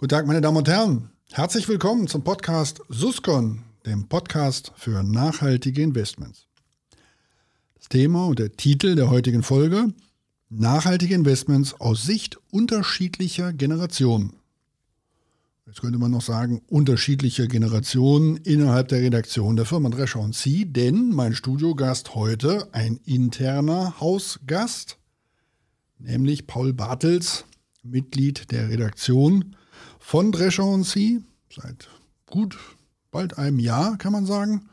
Guten Tag, meine Damen und Herren. Herzlich willkommen zum Podcast Suscon, dem Podcast für nachhaltige Investments. Das Thema und der Titel der heutigen Folge Nachhaltige Investments aus Sicht unterschiedlicher Generationen. Jetzt könnte man noch sagen, unterschiedliche Generationen innerhalb der Redaktion der Firma Drescher und Sie, denn mein Studiogast heute ein interner Hausgast, nämlich Paul Bartels, Mitglied der Redaktion von Drescher und Sie, seit gut bald einem Jahr, kann man sagen.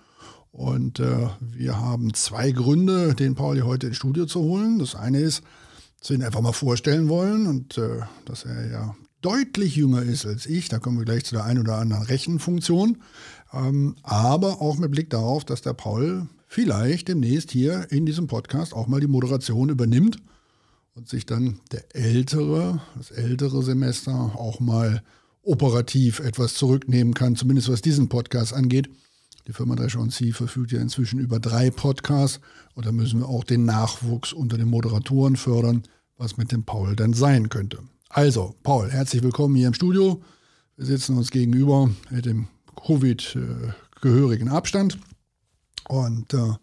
Und äh, wir haben zwei Gründe, den Paul hier heute ins Studio zu holen. Das eine ist, dass wir ihn einfach mal vorstellen wollen und äh, dass er ja deutlich jünger ist als ich. Da kommen wir gleich zu der einen oder anderen Rechenfunktion. Ähm, aber auch mit Blick darauf, dass der Paul vielleicht demnächst hier in diesem Podcast auch mal die Moderation übernimmt und sich dann der ältere, das ältere Semester auch mal operativ etwas zurücknehmen kann, zumindest was diesen Podcast angeht. Die Firma Drescher und Sie verfügt ja inzwischen über drei Podcasts und da müssen wir auch den Nachwuchs unter den Moderatoren fördern, was mit dem Paul dann sein könnte. Also, Paul, herzlich willkommen hier im Studio. Wir sitzen uns gegenüber mit dem Covid-gehörigen Abstand. Und äh,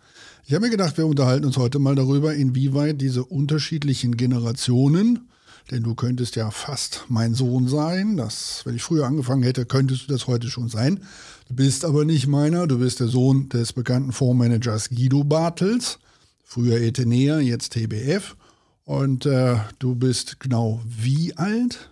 ich habe mir gedacht, wir unterhalten uns heute mal darüber, inwieweit diese unterschiedlichen Generationen, denn du könntest ja fast mein Sohn sein, das, wenn ich früher angefangen hätte, könntest du das heute schon sein. Du bist aber nicht meiner, du bist der Sohn des bekannten Fondsmanagers Guido Bartels, früher Etenea, jetzt TBF. Und äh, du bist genau wie alt?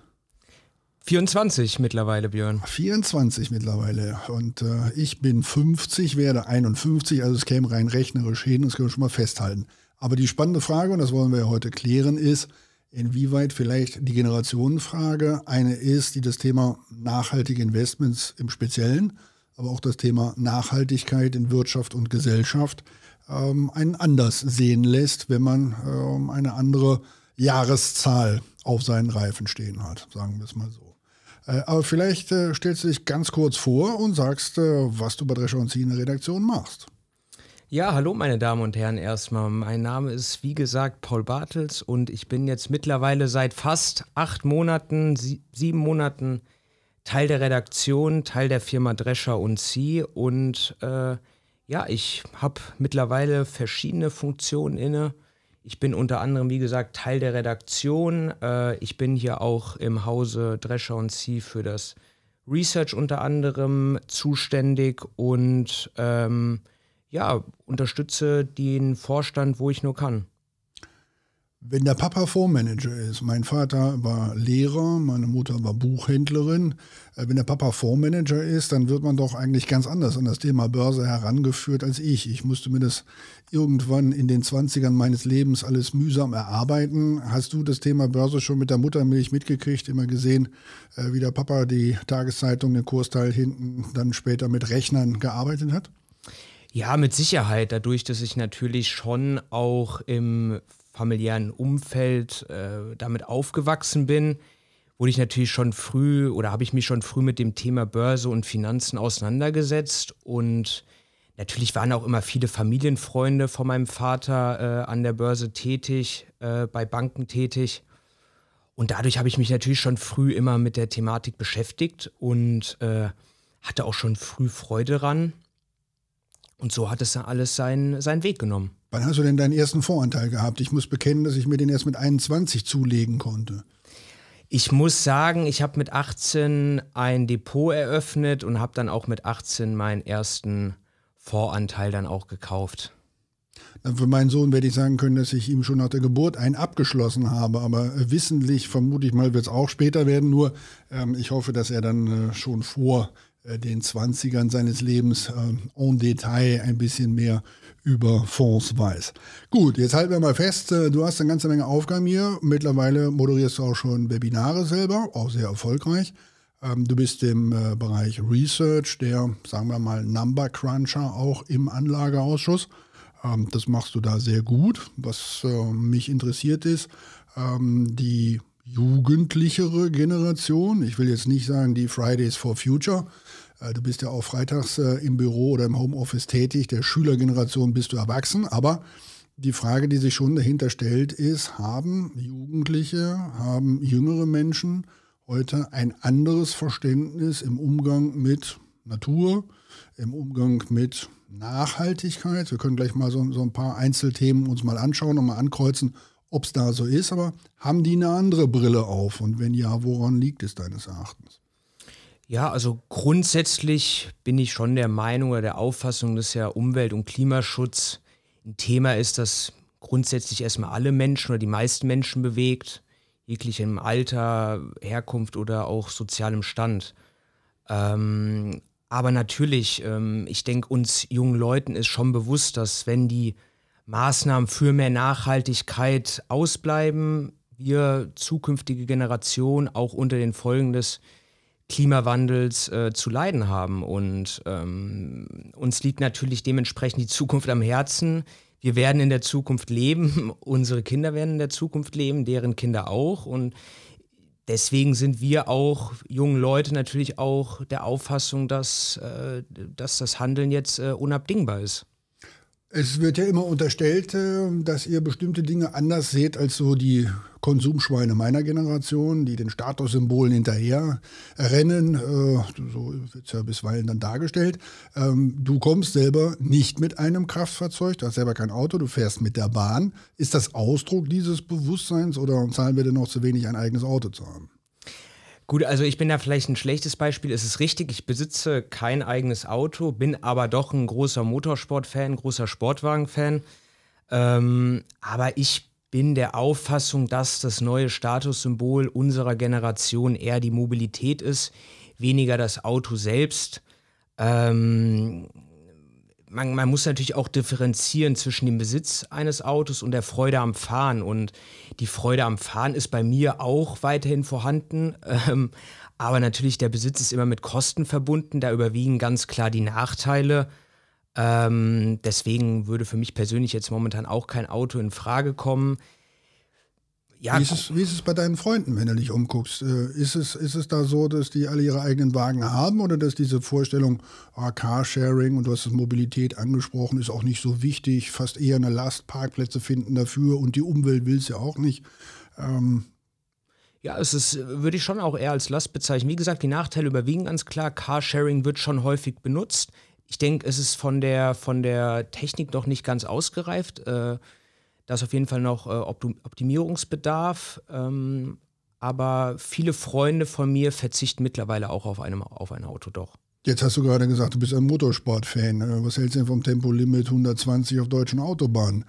24 mittlerweile, Björn. 24 mittlerweile. Und äh, ich bin 50, werde 51, also es käme rein rechnerisch hin, das können wir schon mal festhalten. Aber die spannende Frage, und das wollen wir ja heute klären, ist, inwieweit vielleicht die Generationenfrage eine ist, die das Thema nachhaltige Investments im Speziellen, aber auch das Thema Nachhaltigkeit in Wirtschaft und Gesellschaft ähm, einen anders sehen lässt, wenn man ähm, eine andere Jahreszahl auf seinen Reifen stehen hat, sagen wir es mal so. Äh, aber vielleicht äh, stellst du dich ganz kurz vor und sagst, äh, was du bei Drescher und Sie in der Redaktion machst. Ja, hallo meine Damen und Herren erstmal. Mein Name ist wie gesagt Paul Bartels und ich bin jetzt mittlerweile seit fast acht Monaten, sie sieben Monaten Teil der Redaktion, Teil der Firma Drescher und Sie und äh, ja, ich habe mittlerweile verschiedene Funktionen inne. Ich bin unter anderem, wie gesagt, Teil der Redaktion. Äh, ich bin hier auch im Hause Drescher und Sie für das Research unter anderem zuständig und ähm, ja, unterstütze den Vorstand, wo ich nur kann. Wenn der Papa Fondsmanager ist, mein Vater war Lehrer, meine Mutter war Buchhändlerin, äh, wenn der Papa Fondsmanager ist, dann wird man doch eigentlich ganz anders an das Thema Börse herangeführt als ich. Ich musste mir das irgendwann in den 20ern meines Lebens alles mühsam erarbeiten. Hast du das Thema Börse schon mit der Muttermilch mitgekriegt, immer gesehen, äh, wie der Papa die Tageszeitung, den Kursteil hinten, dann später mit Rechnern gearbeitet hat? Ja, mit Sicherheit. Dadurch, dass ich natürlich schon auch im familiären Umfeld äh, damit aufgewachsen bin, wurde ich natürlich schon früh oder habe ich mich schon früh mit dem Thema Börse und Finanzen auseinandergesetzt und natürlich waren auch immer viele Familienfreunde von meinem Vater äh, an der Börse tätig, äh, bei Banken tätig. Und dadurch habe ich mich natürlich schon früh immer mit der Thematik beschäftigt und äh, hatte auch schon früh Freude dran. Und so hat es dann alles seinen, seinen Weg genommen. Wann hast du denn deinen ersten Voranteil gehabt? Ich muss bekennen, dass ich mir den erst mit 21 zulegen konnte. Ich muss sagen, ich habe mit 18 ein Depot eröffnet und habe dann auch mit 18 meinen ersten Voranteil dann auch gekauft. Für meinen Sohn werde ich sagen können, dass ich ihm schon nach der Geburt einen abgeschlossen habe, aber wissentlich vermute ich mal, wird es auch später werden. Nur ähm, ich hoffe, dass er dann äh, schon vor äh, den 20ern seines Lebens äh, en Detail ein bisschen mehr über Fonds weiß. Gut, jetzt halten wir mal fest, äh, du hast eine ganze Menge Aufgaben hier. Mittlerweile moderierst du auch schon Webinare selber, auch sehr erfolgreich. Ähm, du bist im äh, Bereich Research, der, sagen wir mal, Number Cruncher auch im Anlageausschuss. Ähm, das machst du da sehr gut. Was äh, mich interessiert ist, ähm, die jugendlichere Generation, ich will jetzt nicht sagen die Fridays for Future, äh, du bist ja auch freitags äh, im Büro oder im Homeoffice tätig. Der Schülergeneration bist du erwachsen. Aber die Frage, die sich schon dahinter stellt, ist, haben Jugendliche, haben jüngere Menschen heute ein anderes Verständnis im Umgang mit Natur, im Umgang mit Nachhaltigkeit. Wir können gleich mal so, so ein paar Einzelthemen uns mal anschauen und mal ankreuzen, ob es da so ist. Aber haben die eine andere Brille auf? Und wenn ja, woran liegt es deines Erachtens? Ja, also grundsätzlich bin ich schon der Meinung oder der Auffassung, dass ja Umwelt- und Klimaschutz ein Thema ist, das grundsätzlich erstmal alle Menschen oder die meisten Menschen bewegt, jeglichem Alter, Herkunft oder auch sozialem Stand. Ähm, aber natürlich, ähm, ich denke, uns jungen Leuten ist schon bewusst, dass wenn die Maßnahmen für mehr Nachhaltigkeit ausbleiben, wir zukünftige Generationen auch unter den Folgen des Klimawandels äh, zu leiden haben. Und ähm, uns liegt natürlich dementsprechend die Zukunft am Herzen. Wir werden in der Zukunft leben, unsere Kinder werden in der Zukunft leben, deren Kinder auch. Und deswegen sind wir auch jungen Leute natürlich auch der Auffassung, dass, äh, dass das Handeln jetzt äh, unabdingbar ist. Es wird ja immer unterstellt, äh, dass ihr bestimmte Dinge anders seht als so die Konsumschweine meiner Generation, die den Statussymbolen hinterher rennen. Äh, so wird es ja bisweilen dann dargestellt. Ähm, du kommst selber nicht mit einem Kraftfahrzeug, du hast selber kein Auto, du fährst mit der Bahn. Ist das Ausdruck dieses Bewusstseins oder zahlen wir denn noch zu wenig, ein eigenes Auto zu haben? Gut, also ich bin da vielleicht ein schlechtes Beispiel. Es ist richtig, ich besitze kein eigenes Auto, bin aber doch ein großer Motorsport-Fan, großer Sportwagen-Fan. Ähm, aber ich bin der Auffassung, dass das neue Statussymbol unserer Generation eher die Mobilität ist, weniger das Auto selbst. Ähm, man, man, muss natürlich auch differenzieren zwischen dem Besitz eines Autos und der Freude am Fahren. Und die Freude am Fahren ist bei mir auch weiterhin vorhanden. Ähm, aber natürlich, der Besitz ist immer mit Kosten verbunden. Da überwiegen ganz klar die Nachteile. Ähm, deswegen würde für mich persönlich jetzt momentan auch kein Auto in Frage kommen. Ja, wie, ist es, wie ist es bei deinen Freunden, wenn du dich umguckst? Äh, ist es, ist es da so, dass die alle ihre eigenen Wagen haben oder dass diese Vorstellung, oh, Carsharing und du hast das Mobilität angesprochen, ist auch nicht so wichtig, fast eher eine Last, Parkplätze finden dafür und die Umwelt will es ja auch nicht. Ähm, ja, es ist, würde ich schon auch eher als Last bezeichnen. Wie gesagt, die Nachteile überwiegen ganz klar. Carsharing wird schon häufig benutzt. Ich denke, es ist von der, von der Technik noch nicht ganz ausgereift. Äh, da ist auf jeden Fall noch äh, Optimierungsbedarf. Ähm, aber viele Freunde von mir verzichten mittlerweile auch auf, einem, auf ein Auto doch. Jetzt hast du gerade gesagt, du bist ein Motorsportfan. Äh, was hältst du denn vom Tempolimit 120 auf deutschen Autobahnen?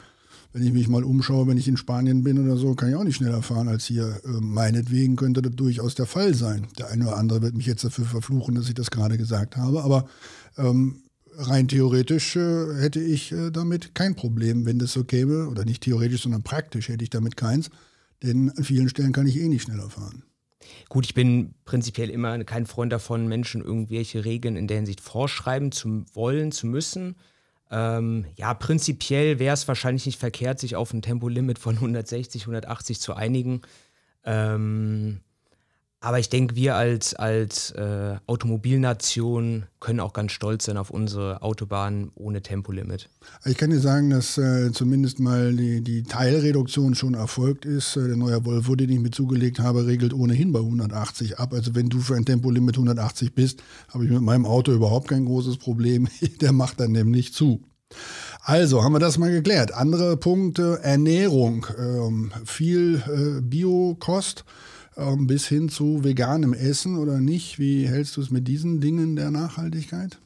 Wenn ich mich mal umschaue, wenn ich in Spanien bin oder so, kann ich auch nicht schneller fahren als hier. Äh, meinetwegen könnte das durchaus der Fall sein. Der eine oder andere wird mich jetzt dafür verfluchen, dass ich das gerade gesagt habe. Aber ähm, rein theoretisch äh, hätte ich äh, damit kein Problem, wenn das so käme. Oder nicht theoretisch, sondern praktisch hätte ich damit keins. Denn an vielen Stellen kann ich eh nicht schneller fahren. Gut, ich bin prinzipiell immer kein Freund davon, Menschen irgendwelche Regeln in der Hinsicht vorschreiben zu wollen, zu müssen. Ähm, ja, prinzipiell wäre es wahrscheinlich nicht verkehrt, sich auf ein Tempolimit von 160, 180 zu einigen. Ähm, aber ich denke, wir als, als äh, Automobilnation können auch ganz stolz sein auf unsere Autobahnen ohne Tempolimit. Ich kann dir sagen, dass äh, zumindest mal die, die, Teilreduktion schon erfolgt ist. Äh, der neue Volvo, den ich mir zugelegt habe, regelt ohnehin bei 180 ab. Also wenn du für ein Tempolimit 180 bist, habe ich mit meinem Auto überhaupt kein großes Problem. der macht dann nämlich zu. Also haben wir das mal geklärt. Andere Punkte, Ernährung, ähm, viel äh, Biokost ähm, bis hin zu veganem Essen oder nicht? Wie hältst du es mit diesen Dingen der Nachhaltigkeit?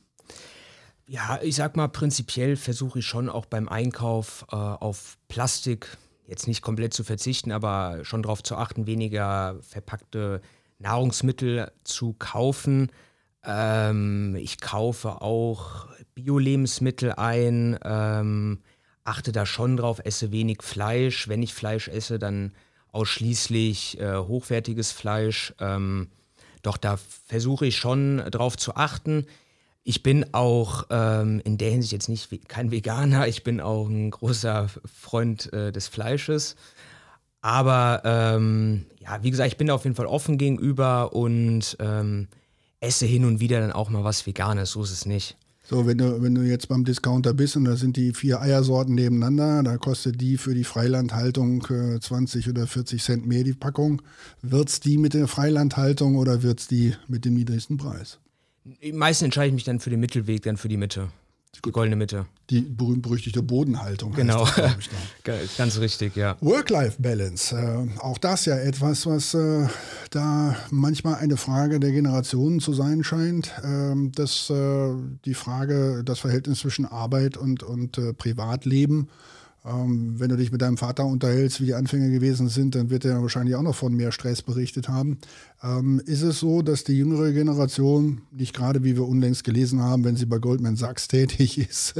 Ja, ich sag mal, prinzipiell versuche ich schon auch beim Einkauf äh, auf Plastik jetzt nicht komplett zu verzichten, aber schon darauf zu achten, weniger verpackte Nahrungsmittel zu kaufen. Ähm, ich kaufe auch Bio-Lebensmittel ein, ähm, achte da schon drauf, esse wenig Fleisch. Wenn ich Fleisch esse, dann ausschließlich äh, hochwertiges Fleisch. Ähm, doch da versuche ich schon drauf zu achten. Ich bin auch ähm, in der Hinsicht jetzt nicht kein Veganer, ich bin auch ein großer Freund äh, des Fleisches. Aber ähm, ja, wie gesagt, ich bin da auf jeden Fall offen gegenüber und ähm, esse hin und wieder dann auch mal was Veganes, so ist es nicht. So, wenn du, wenn du jetzt beim Discounter bist und da sind die vier Eiersorten nebeneinander, da kostet die für die Freilandhaltung äh, 20 oder 40 Cent mehr die Packung. Wird es die mit der Freilandhaltung oder wird es die mit dem niedrigsten Preis? Meistens entscheide ich mich dann für den Mittelweg, dann für die Mitte. Die goldene Mitte. Die berühmt-berüchtigte Bodenhaltung. Genau, das, ganz richtig, ja. Work-Life-Balance, äh, auch das ja etwas, was äh, da manchmal eine Frage der Generationen zu sein scheint. Ähm, äh, dass die Frage, das Verhältnis zwischen Arbeit und, und äh, Privatleben ähm, wenn du dich mit deinem Vater unterhältst, wie die Anfänge gewesen sind, dann wird er wahrscheinlich auch noch von mehr Stress berichtet haben. Ähm, ist es so, dass die jüngere Generation, nicht gerade wie wir unlängst gelesen haben, wenn sie bei Goldman Sachs tätig ist,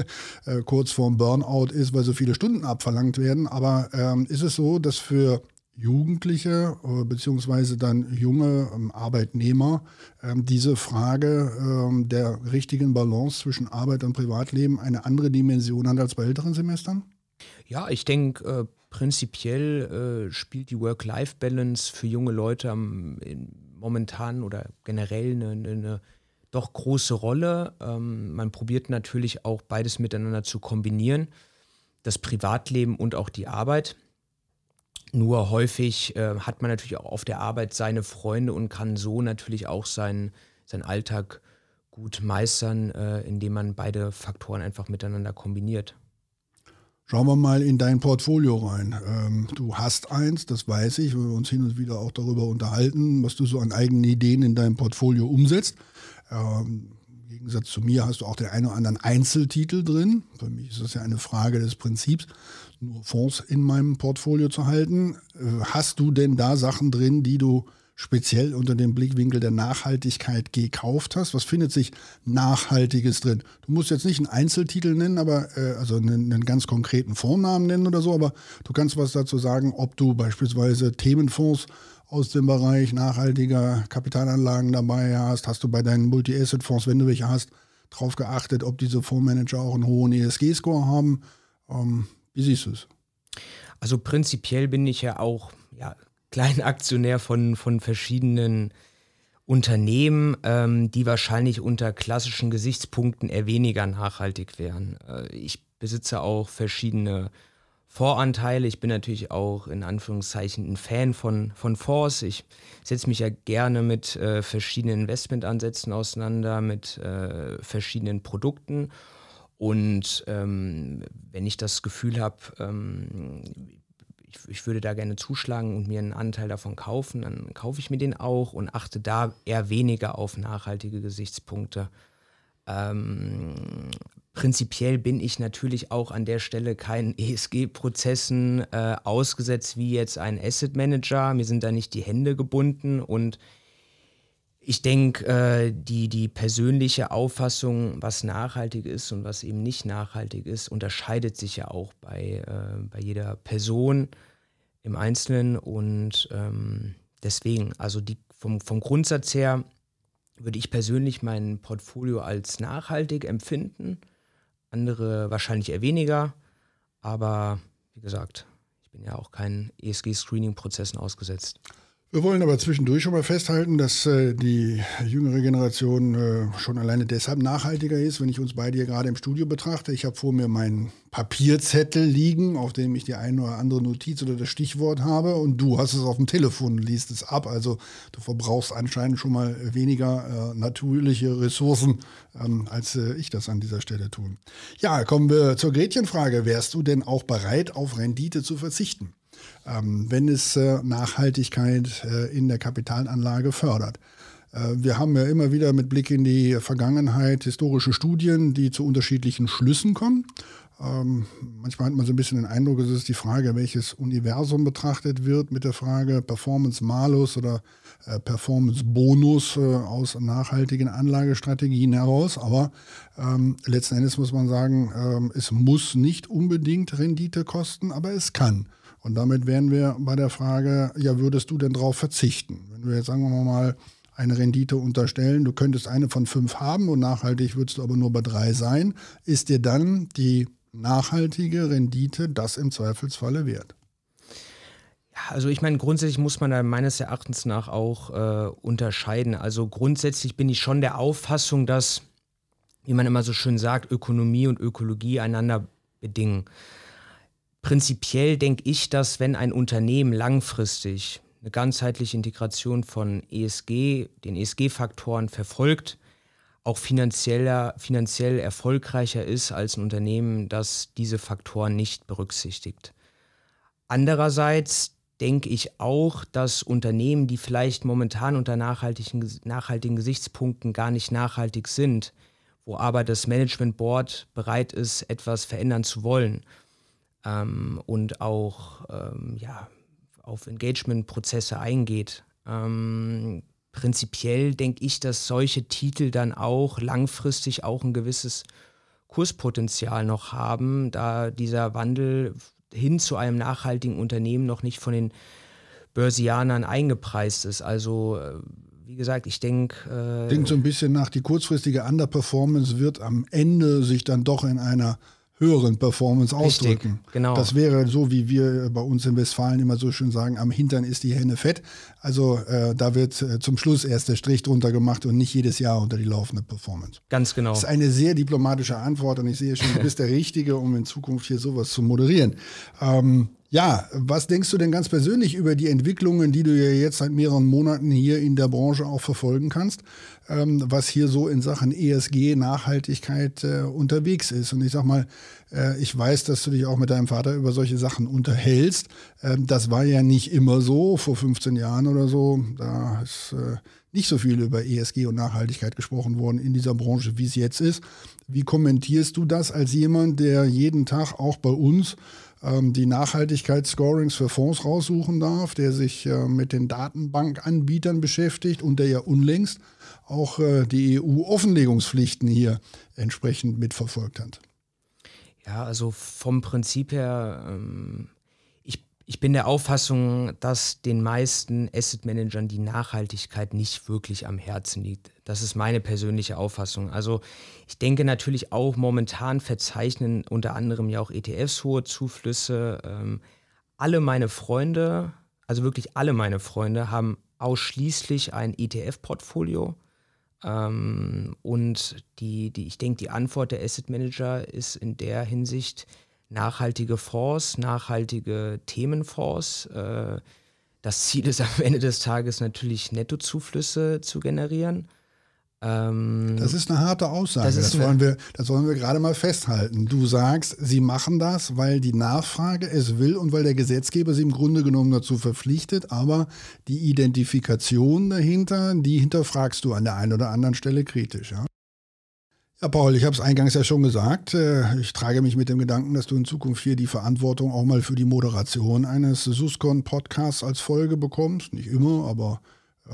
äh, kurz vorm Burnout ist, weil so viele Stunden abverlangt werden, aber ähm, ist es so, dass für Jugendliche äh, beziehungsweise dann junge ähm, Arbeitnehmer ähm, diese Frage ähm, der richtigen Balance zwischen Arbeit und Privatleben eine andere Dimension hat als bei älteren Semestern? Ja, ich denke, äh, prinzipiell äh, spielt die Work-Life-Balance für junge Leute am, in, momentan oder generell eine, eine doch große Rolle. Ähm, man probiert natürlich auch beides miteinander zu kombinieren, das Privatleben und auch die Arbeit. Nur häufig äh, hat man natürlich auch auf der Arbeit seine Freunde und kann so natürlich auch seinen, seinen Alltag gut meistern, äh, indem man beide Faktoren einfach miteinander kombiniert. Schauen wir mal in dein Portfolio rein. Ähm, du hast eins, das weiß ich, weil wir uns hin und wieder auch darüber unterhalten, was du so an eigenen Ideen in deinem Portfolio umsetzt. Ähm, Im Gegensatz zu mir hast du auch den einen oder anderen Einzeltitel drin. Für mich ist das ja eine Frage des Prinzips, nur Fonds in meinem Portfolio zu halten. Äh, hast du denn da Sachen drin, die du speziell unter dem Blickwinkel der Nachhaltigkeit gekauft hast? Was findet sich Nachhaltiges drin? Du musst jetzt nicht einen Einzeltitel nennen, aber äh, also einen, einen, ganz konkreten Vornamen nennen oder so, aber du kannst was dazu sagen, ob du beispielsweise Themenfonds aus dem Bereich nachhaltiger Kapitalanlagen dabei hast. Hast du bei deinen Multi-Asset-Fonds, wenn du welche hast, darauf geachtet, ob diese Fondsmanager auch einen hohen ESG-Score haben? Ähm, wie siehst du es? Also prinzipiell bin ich ja auch ja, Kleinaktionär von, von verschiedenen Unternehmen, ähm, die wahrscheinlich unter klassischen Gesichtspunkten eher weniger nachhaltig wären. Äh, ich besitze auch verschiedene Voranteile. Ich bin natürlich auch in Anführungszeichen ein Fan von, von Fonds. Ich setze mich ja gerne mit äh, verschiedenen Investmentansätzen auseinander, mit äh, verschiedenen Produkten. Und ähm, wenn ich das Gefühl habe, ähm, ich, ich würde da gerne zuschlagen und mir einen Anteil davon kaufen, dann kaufe ich mir den auch und achte da eher weniger auf nachhaltige Gesichtspunkte. Ähm, prinzipiell bin ich natürlich auch an der Stelle keinen ESG-Prozessen äh, ausgesetzt wie jetzt ein Asset Manager. Mir sind da nicht die Hände gebunden und ich denke, äh, die, die persönliche Auffassung, was nachhaltig ist und was eben nicht nachhaltig ist, unterscheidet sich ja auch bei, äh, bei jeder Person im Einzelnen. Und ähm, deswegen, also die, vom, vom Grundsatz her würde ich persönlich mein Portfolio als nachhaltig empfinden. Andere wahrscheinlich eher weniger. Aber wie gesagt, ich bin ja auch keinen ESG-Screening-Prozessen ausgesetzt. Wir wollen aber zwischendurch schon mal festhalten, dass äh, die jüngere Generation äh, schon alleine deshalb nachhaltiger ist, wenn ich uns beide hier gerade im Studio betrachte. Ich habe vor mir meinen Papierzettel liegen, auf dem ich die eine oder andere Notiz oder das Stichwort habe und du hast es auf dem Telefon liest es ab. Also du verbrauchst anscheinend schon mal weniger äh, natürliche Ressourcen, ähm, als äh, ich das an dieser Stelle tun. Ja, kommen wir zur Gretchenfrage. Wärst du denn auch bereit, auf Rendite zu verzichten? Ähm, wenn es äh, Nachhaltigkeit äh, in der Kapitalanlage fördert. Äh, wir haben ja immer wieder mit Blick in die Vergangenheit historische Studien, die zu unterschiedlichen Schlüssen kommen. Ähm, manchmal hat man so ein bisschen den Eindruck, es ist die Frage, welches Universum betrachtet wird mit der Frage Performance Malus oder äh, Performance Bonus äh, aus nachhaltigen Anlagestrategien heraus. Aber ähm, letzten Endes muss man sagen, ähm, es muss nicht unbedingt Rendite kosten, aber es kann. Und damit wären wir bei der Frage, ja, würdest du denn darauf verzichten? Wenn wir jetzt, sagen wir mal, eine Rendite unterstellen, du könntest eine von fünf haben und nachhaltig würdest du aber nur bei drei sein, ist dir dann die nachhaltige Rendite das im Zweifelsfalle wert? Also ich meine, grundsätzlich muss man da meines Erachtens nach auch äh, unterscheiden. Also grundsätzlich bin ich schon der Auffassung, dass wie man immer so schön sagt, Ökonomie und Ökologie einander bedingen. Prinzipiell denke ich, dass wenn ein Unternehmen langfristig eine ganzheitliche Integration von ESG, den ESG-Faktoren verfolgt, auch finanzieller, finanziell erfolgreicher ist als ein Unternehmen, das diese Faktoren nicht berücksichtigt. Andererseits denke ich auch, dass Unternehmen, die vielleicht momentan unter nachhaltigen, nachhaltigen Gesichtspunkten gar nicht nachhaltig sind, wo aber das Management Board bereit ist, etwas verändern zu wollen, ähm, und auch ähm, ja, auf Engagement-Prozesse eingeht. Ähm, prinzipiell denke ich, dass solche Titel dann auch langfristig auch ein gewisses Kurspotenzial noch haben, da dieser Wandel hin zu einem nachhaltigen Unternehmen noch nicht von den Börsianern eingepreist ist. Also äh, wie gesagt, ich denke. Äh, Denkt so ein bisschen nach, die kurzfristige Underperformance wird am Ende sich dann doch in einer höheren Performance Richtig, ausdrücken. Genau. Das wäre so, wie wir bei uns in Westfalen immer so schön sagen, am Hintern ist die Henne fett. Also äh, da wird äh, zum Schluss erst der Strich drunter gemacht und nicht jedes Jahr unter die laufende Performance. Ganz genau. Das ist eine sehr diplomatische Antwort und ich sehe schon, du bist der Richtige, um in Zukunft hier sowas zu moderieren. Ähm, ja, was denkst du denn ganz persönlich über die Entwicklungen, die du ja jetzt seit mehreren Monaten hier in der Branche auch verfolgen kannst, ähm, was hier so in Sachen ESG, Nachhaltigkeit äh, unterwegs ist? Und ich sag mal, äh, ich weiß, dass du dich auch mit deinem Vater über solche Sachen unterhältst. Ähm, das war ja nicht immer so, vor 15 Jahren oder so. Da ist äh, nicht so viel über ESG und Nachhaltigkeit gesprochen worden in dieser Branche, wie es jetzt ist. Wie kommentierst du das als jemand, der jeden Tag auch bei uns die Nachhaltigkeitsscorings für Fonds raussuchen darf, der sich äh, mit den Datenbankanbietern beschäftigt und der ja unlängst auch äh, die EU-Offenlegungspflichten hier entsprechend mitverfolgt hat. Ja, also vom Prinzip her ähm, ich bin der Auffassung, dass den meisten Asset Managern die Nachhaltigkeit nicht wirklich am Herzen liegt. Das ist meine persönliche Auffassung. Also ich denke natürlich auch momentan verzeichnen unter anderem ja auch ETFs hohe Zuflüsse. Ähm, alle meine Freunde, also wirklich alle meine Freunde, haben ausschließlich ein ETF-Portfolio. Ähm, und die, die, ich denke, die Antwort der Asset Manager ist in der Hinsicht, nachhaltige Fonds, nachhaltige Themenfonds. Äh, das Ziel ist am Ende des Tages natürlich Nettozuflüsse zu generieren. Ähm, das ist eine harte Aussage. Das, das, wollen wir, das wollen wir gerade mal festhalten. Du sagst, sie machen das, weil die Nachfrage es will und weil der Gesetzgeber sie im Grunde genommen dazu verpflichtet. Aber die Identifikation dahinter, die hinterfragst du an der einen oder anderen Stelle kritisch. Ja? Ja, Paul, ich habe es eingangs ja schon gesagt. Äh, ich trage mich mit dem Gedanken, dass du in Zukunft hier die Verantwortung auch mal für die Moderation eines Suscon-Podcasts als Folge bekommst. Nicht immer, aber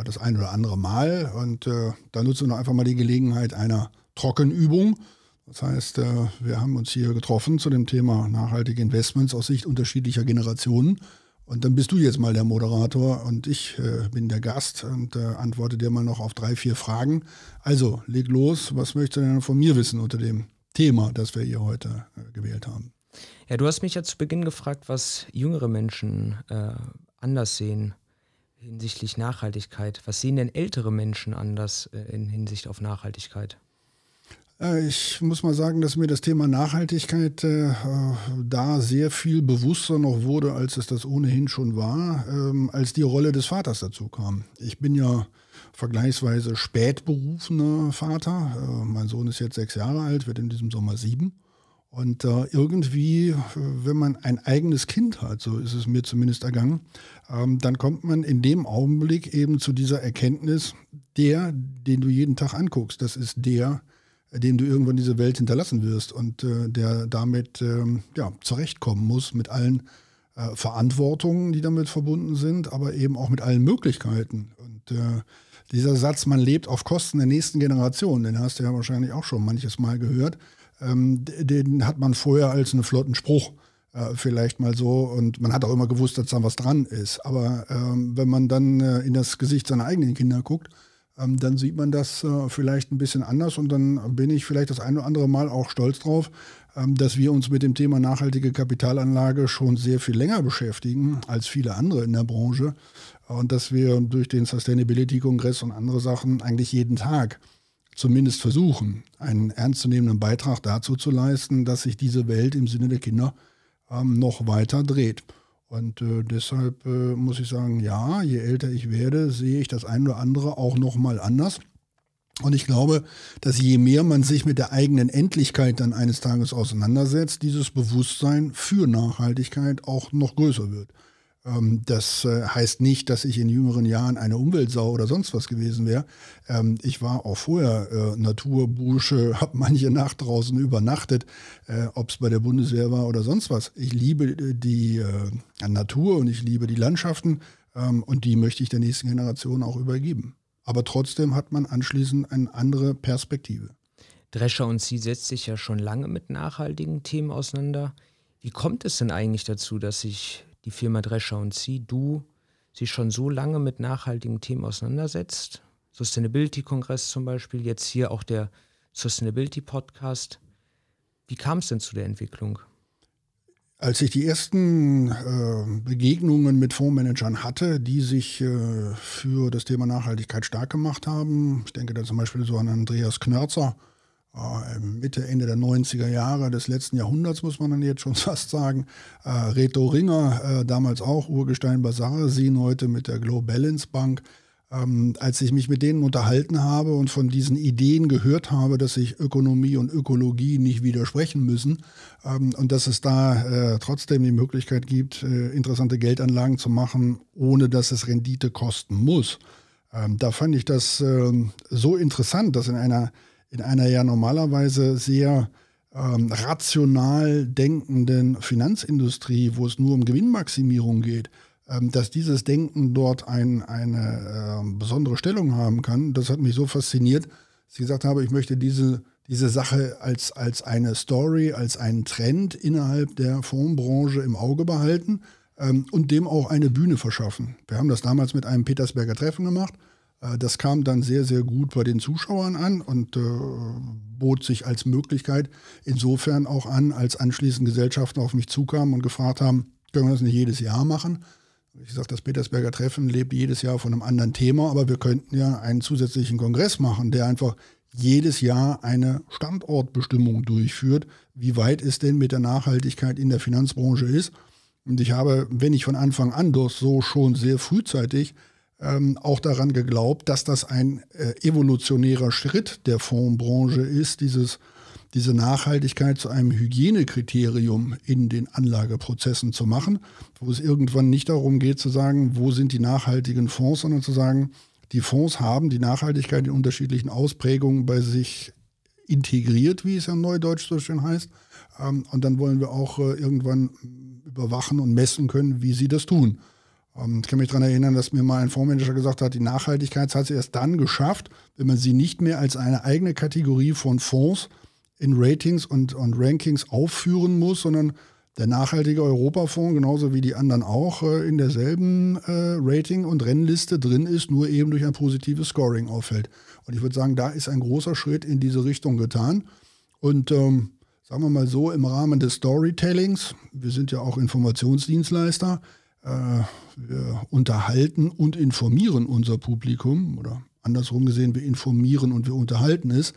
das ein oder andere Mal. Und äh, da nutzen wir einfach mal die Gelegenheit einer Trockenübung. Das heißt, äh, wir haben uns hier getroffen zu dem Thema nachhaltige Investments aus Sicht unterschiedlicher Generationen. Und dann bist du jetzt mal der Moderator und ich äh, bin der Gast und äh, antworte dir mal noch auf drei, vier Fragen. Also, leg los. Was möchtest du denn von mir wissen unter dem Thema, das wir hier heute äh, gewählt haben? Ja, du hast mich ja zu Beginn gefragt, was jüngere Menschen äh, anders sehen hinsichtlich Nachhaltigkeit. Was sehen denn ältere Menschen anders äh, in Hinsicht auf Nachhaltigkeit? Äh, ich muss mal sagen, dass mir das Thema Nachhaltigkeit äh, da sehr viel bewusster noch wurde, als es das ohnehin schon war, ähm, als die Rolle des Vaters dazu kam. Ich bin ja vergleichsweise spät berufener Vater. Äh, mein Sohn ist jetzt sechs Jahre alt, wird in diesem Sommer sieben. Und äh, irgendwie, äh, wenn man ein eigenes Kind hat, so ist es mir zumindest ergangen, ähm, dann kommt man in dem Augenblick eben zu dieser Erkenntnis, der, den du jeden Tag anguckst, das ist der, dem du irgendwann diese Welt hinterlassen wirst und äh, der damit ähm, ja, zurechtkommen muss mit allen äh, Verantwortungen, die damit verbunden sind, aber eben auch mit allen Möglichkeiten. Und äh, dieser Satz, man lebt auf Kosten der nächsten Generation, den hast du ja wahrscheinlich auch schon manches Mal gehört, ähm, den hat man vorher als einen flotten Spruch äh, vielleicht mal so und man hat auch immer gewusst, dass da was dran ist. Aber ähm, wenn man dann äh, in das Gesicht seiner eigenen Kinder guckt, dann sieht man das äh, vielleicht ein bisschen anders und dann bin ich vielleicht das ein oder andere Mal auch stolz drauf, ähm, dass wir uns mit dem Thema nachhaltige Kapitalanlage schon sehr viel länger beschäftigen als viele andere in der Branche und dass wir durch den Sustainability-Kongress und andere Sachen eigentlich jeden Tag zumindest versuchen, einen ernstzunehmenden Beitrag dazu zu leisten, dass sich diese Welt im Sinne der Kinder ähm, noch weiter dreht. Und äh, deshalb äh, muss ich sagen, ja, je älter ich werde, sehe ich das eine oder andere auch noch mal anders. Und ich glaube, dass je mehr man sich mit der eigenen Endlichkeit dann eines Tages auseinandersetzt, dieses Bewusstsein für Nachhaltigkeit auch noch größer wird. Ähm, das äh, heißt nicht, dass ich in jüngeren Jahren eine Umweltsau oder sonst was gewesen wäre. Ähm, ich war auch vorher äh, Naturbursche, habe manche Nacht draußen übernachtet, äh, ob es bei der Bundeswehr war oder sonst was. Ich liebe die Natur und ich liebe die Landschaften ähm, und die möchte ich der nächsten Generation auch übergeben. Aber trotzdem hat man anschließend eine andere Perspektive. Drescher und Sie setzt sich ja schon lange mit nachhaltigen Themen auseinander. Wie kommt es denn eigentlich dazu, dass sich die Firma Drescher und Sie, du, sich schon so lange mit nachhaltigen Themen auseinandersetzt. Sustainability-Kongress zum Beispiel, jetzt hier auch der Sustainability-Podcast. Wie kam es denn zu der Entwicklung? Als ich die ersten äh, Begegnungen mit Fondsmanagern hatte, die sich äh, für das Thema Nachhaltigkeit stark gemacht haben, ich denke da zum Beispiel so an Andreas Knörzer, Mitte, Ende der 90er Jahre des letzten Jahrhunderts, muss man dann jetzt schon fast sagen. Äh, Reto Ringer, äh, damals auch Urgestein Basar, Sie heute mit der Glow Balance Bank. Ähm, als ich mich mit denen unterhalten habe und von diesen Ideen gehört habe, dass sich Ökonomie und Ökologie nicht widersprechen müssen ähm, und dass es da äh, trotzdem die Möglichkeit gibt, äh, interessante Geldanlagen zu machen, ohne dass es Rendite kosten muss. Ähm, da fand ich das ähm, so interessant, dass in einer in einer ja normalerweise sehr ähm, rational denkenden Finanzindustrie, wo es nur um Gewinnmaximierung geht, ähm, dass dieses Denken dort ein, eine äh, besondere Stellung haben kann. Das hat mich so fasziniert, dass ich gesagt habe, ich möchte diese, diese Sache als, als eine Story, als einen Trend innerhalb der Fondsbranche im Auge behalten ähm, und dem auch eine Bühne verschaffen. Wir haben das damals mit einem Petersberger Treffen gemacht. Äh, das kam dann sehr, sehr gut bei den Zuschauern an und äh, bot sich als Möglichkeit insofern auch an, als anschließend Gesellschaften auf mich zukamen und gefragt haben, können wir das nicht jedes Jahr machen? Ich sage, das Petersberger Treffen lebt jedes Jahr von einem anderen Thema, aber wir könnten ja einen zusätzlichen Kongress machen, der einfach jedes Jahr eine Standortbestimmung durchführt, wie weit es denn mit der Nachhaltigkeit in der Finanzbranche ist. Und ich habe, wenn ich von Anfang an doch so schon sehr frühzeitig ähm, auch daran geglaubt, dass das ein äh, evolutionärer Schritt der Fondsbranche ist, dieses, diese Nachhaltigkeit zu einem Hygienekriterium in den Anlageprozessen zu machen, wo es irgendwann nicht darum geht zu sagen, wo sind die nachhaltigen Fonds, sondern zu sagen, die Fonds haben die Nachhaltigkeit in unterschiedlichen Ausprägungen bei sich integriert, wie es ja neudeutsch so schön heißt. Ähm, und dann wollen wir auch äh, irgendwann überwachen und messen können, wie sie das tun. Ähm, ich kann mich daran erinnern, dass mir mal ein Fondsmanager gesagt hat, die Nachhaltigkeit hat sie erst dann geschafft, wenn man sie nicht mehr als eine eigene Kategorie von Fonds in Ratings und, und Rankings aufführen muss, sondern der nachhaltige Europafonds, genauso wie die anderen auch, äh, in derselben äh, Rating- und Rennliste drin ist, nur eben durch ein positives Scoring auffällt. Und ich würde sagen, da ist ein großer Schritt in diese Richtung getan. Und ähm, sagen wir mal so, im Rahmen des Storytellings, wir sind ja auch Informationsdienstleister, wir unterhalten und informieren unser Publikum oder andersrum gesehen, wir informieren und wir unterhalten es.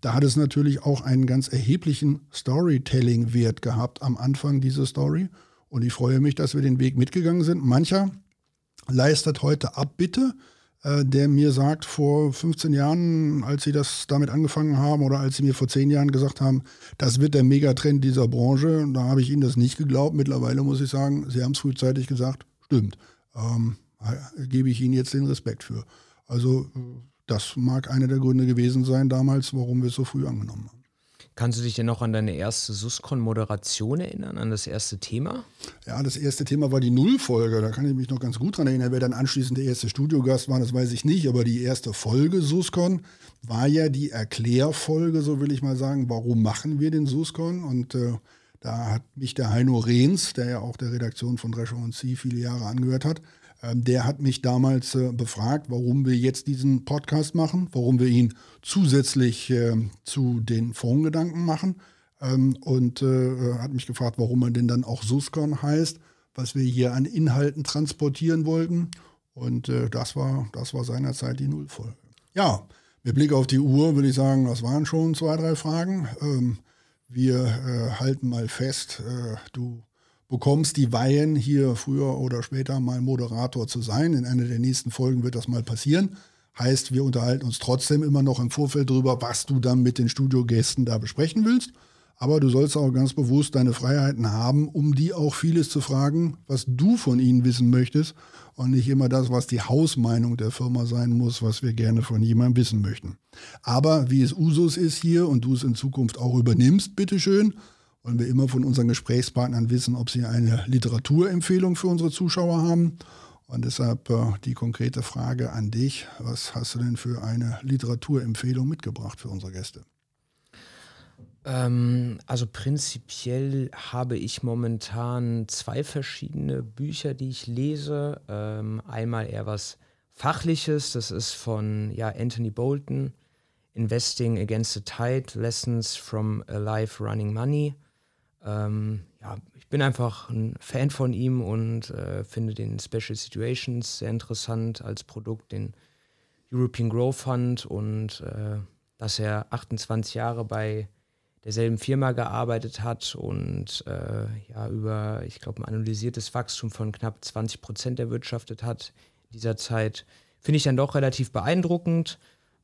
Da hat es natürlich auch einen ganz erheblichen Storytelling-Wert gehabt am Anfang dieser Story. Und ich freue mich, dass wir den Weg mitgegangen sind. Mancher leistet heute Abbitte, äh, der mir sagt, vor 15 Jahren, als sie das damit angefangen haben oder als sie mir vor 10 Jahren gesagt haben, das wird der Megatrend dieser Branche, da habe ich ihnen das nicht geglaubt. Mittlerweile muss ich sagen, sie haben es frühzeitig gesagt, stimmt. Ähm, gebe ich ihnen jetzt den Respekt für. Also das mag einer der Gründe gewesen sein damals, warum wir es so früh angenommen haben. Kannst du dich denn noch an deine erste Suscon-Moderation erinnern, an das erste Thema? Ja, das erste Thema war die Nullfolge. Da kann ich mich noch ganz gut dran erinnern. Wer dann anschließend der erste Studiogast war, das weiß ich nicht. Aber die erste Folge Suscon war ja die Erklärfolge, so will ich mal sagen. Warum machen wir den Suscon? Und äh, da hat mich der Heino Rehns, der ja auch der Redaktion von Drescher und Sie viele Jahre angehört hat, der hat mich damals äh, befragt, warum wir jetzt diesen Podcast machen, warum wir ihn zusätzlich äh, zu den Fondsgedanken machen ähm, und äh, hat mich gefragt, warum man denn dann auch Suscon heißt, was wir hier an Inhalten transportieren wollten. Und das war, das war seinerzeit die Nullfolge. Ja, Mit Blick auf die Uhr würde ich sagen, das waren schon zwei, drei Fragen. Ähm, wir äh, halten mal fest, äh, du bekommst die Weihen, hier früher oder später mal Moderator zu sein. In einer der nächsten Folgen wird das mal passieren. Heißt, wir unterhalten uns trotzdem immer noch im Vorfeld darüber, was du dann mit den Studiogästen da besprechen willst. Aber du sollst auch ganz bewusst deine Freiheiten haben, um die auch vieles zu fragen, was du von ihnen wissen möchtest und nicht immer das, was die Hausmeinung der Firma sein muss, was wir gerne von jemandem wissen möchten. Aber wie es Usus ist hier und du es in Zukunft auch übernimmst, bitteschön, wollen wir immer von unseren Gesprächspartnern wissen, ob sie eine Literaturempfehlung für unsere Zuschauer haben. Und deshalb äh, die konkrete Frage an dich. Was hast du denn für eine Literaturempfehlung mitgebracht für unsere Gäste? Ähm, also prinzipiell habe ich momentan zwei verschiedene Bücher, die ich lese. Ähm, einmal eher was Fachliches, das ist von ja, Anthony Bolton, Investing Against the Tide, Lessons from a Life Running Money. Ähm, ja, ich bin einfach ein Fan von ihm und äh, finde den Special Situations sehr interessant als Produkt, den European Growth Fund und äh, dass er 28 Jahre bei derselben Firma gearbeitet hat und äh, ja über, ich glaube, ein analysiertes Wachstum von knapp 20 Prozent erwirtschaftet hat in dieser Zeit, finde ich dann doch relativ beeindruckend.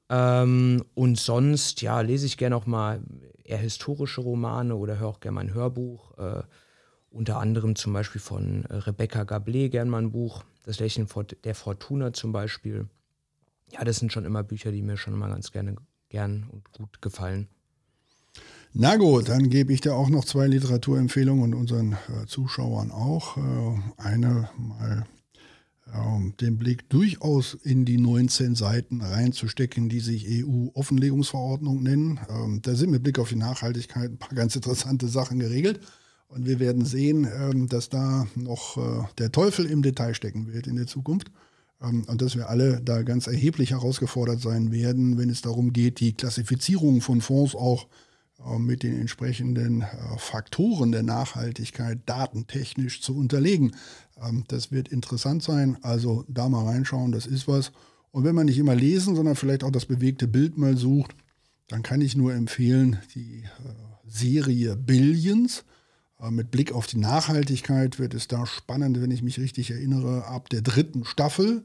Ähm, und sonst, ja, lese ich gerne auch mal eher historische Romane oder höre auch gerne mal ein Hörbuch. Äh, unter anderem zum Beispiel von Rebecca Gablé gerne mal ein Buch, Das Lächeln der Fortuna zum Beispiel. Ja, das sind schon immer Bücher, die mir schon immer ganz gerne gern und gut gefallen. Na gut, dann gebe ich dir auch noch zwei Literaturempfehlungen und unseren äh, Zuschauern auch. Äh, eine mal äh, den Blick durchaus in die 19 Seiten reinzustecken, die sich EU-Offenlegungsverordnung nennen. Ähm, da sind mit Blick auf die Nachhaltigkeit ein paar ganz interessante Sachen geregelt. Und wir werden sehen, ähm, dass da noch äh, der Teufel im Detail stecken wird in der Zukunft. Ähm, und dass wir alle da ganz erheblich herausgefordert sein werden, wenn es darum geht, die Klassifizierung von Fonds auch äh, mit den entsprechenden äh, Faktoren der Nachhaltigkeit datentechnisch zu unterlegen. Ähm, das wird interessant sein. Also da mal reinschauen, das ist was. Und wenn man nicht immer lesen, sondern vielleicht auch das bewegte Bild mal sucht, dann kann ich nur empfehlen, die äh, Serie Billions. Mit Blick auf die Nachhaltigkeit wird es da spannend, wenn ich mich richtig erinnere, ab der dritten Staffel.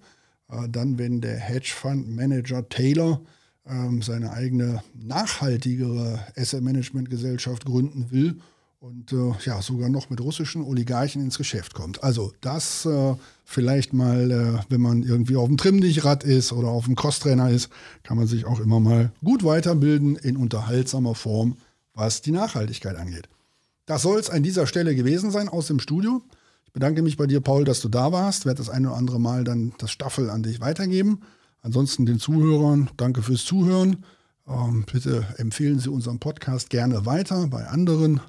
Dann, wenn der Hedgefonds Manager Taylor ähm, seine eigene nachhaltigere Asset-Management-Gesellschaft gründen will und äh, ja sogar noch mit russischen Oligarchen ins Geschäft kommt. Also das äh, vielleicht mal, äh, wenn man irgendwie auf dem Trimmdichrad ist oder auf dem Crosstrainer ist, kann man sich auch immer mal gut weiterbilden in unterhaltsamer Form, was die Nachhaltigkeit angeht. Das soll es an dieser Stelle gewesen sein aus dem Studio. Ich bedanke mich bei dir, Paul, dass du da warst. Ich werde das eine oder andere Mal dann das Staffel an dich weitergeben. Ansonsten den Zuhörern, danke fürs Zuhören. Ähm, bitte empfehlen Sie unseren Podcast gerne weiter bei anderen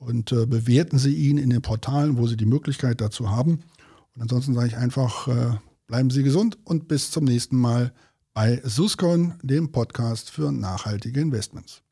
und äh, bewerten Sie ihn in den Portalen, wo Sie die Möglichkeit dazu haben. Und ansonsten sage ich einfach, äh, bleiben Sie gesund und bis zum nächsten Mal bei Suscon, dem Podcast für nachhaltige Investments.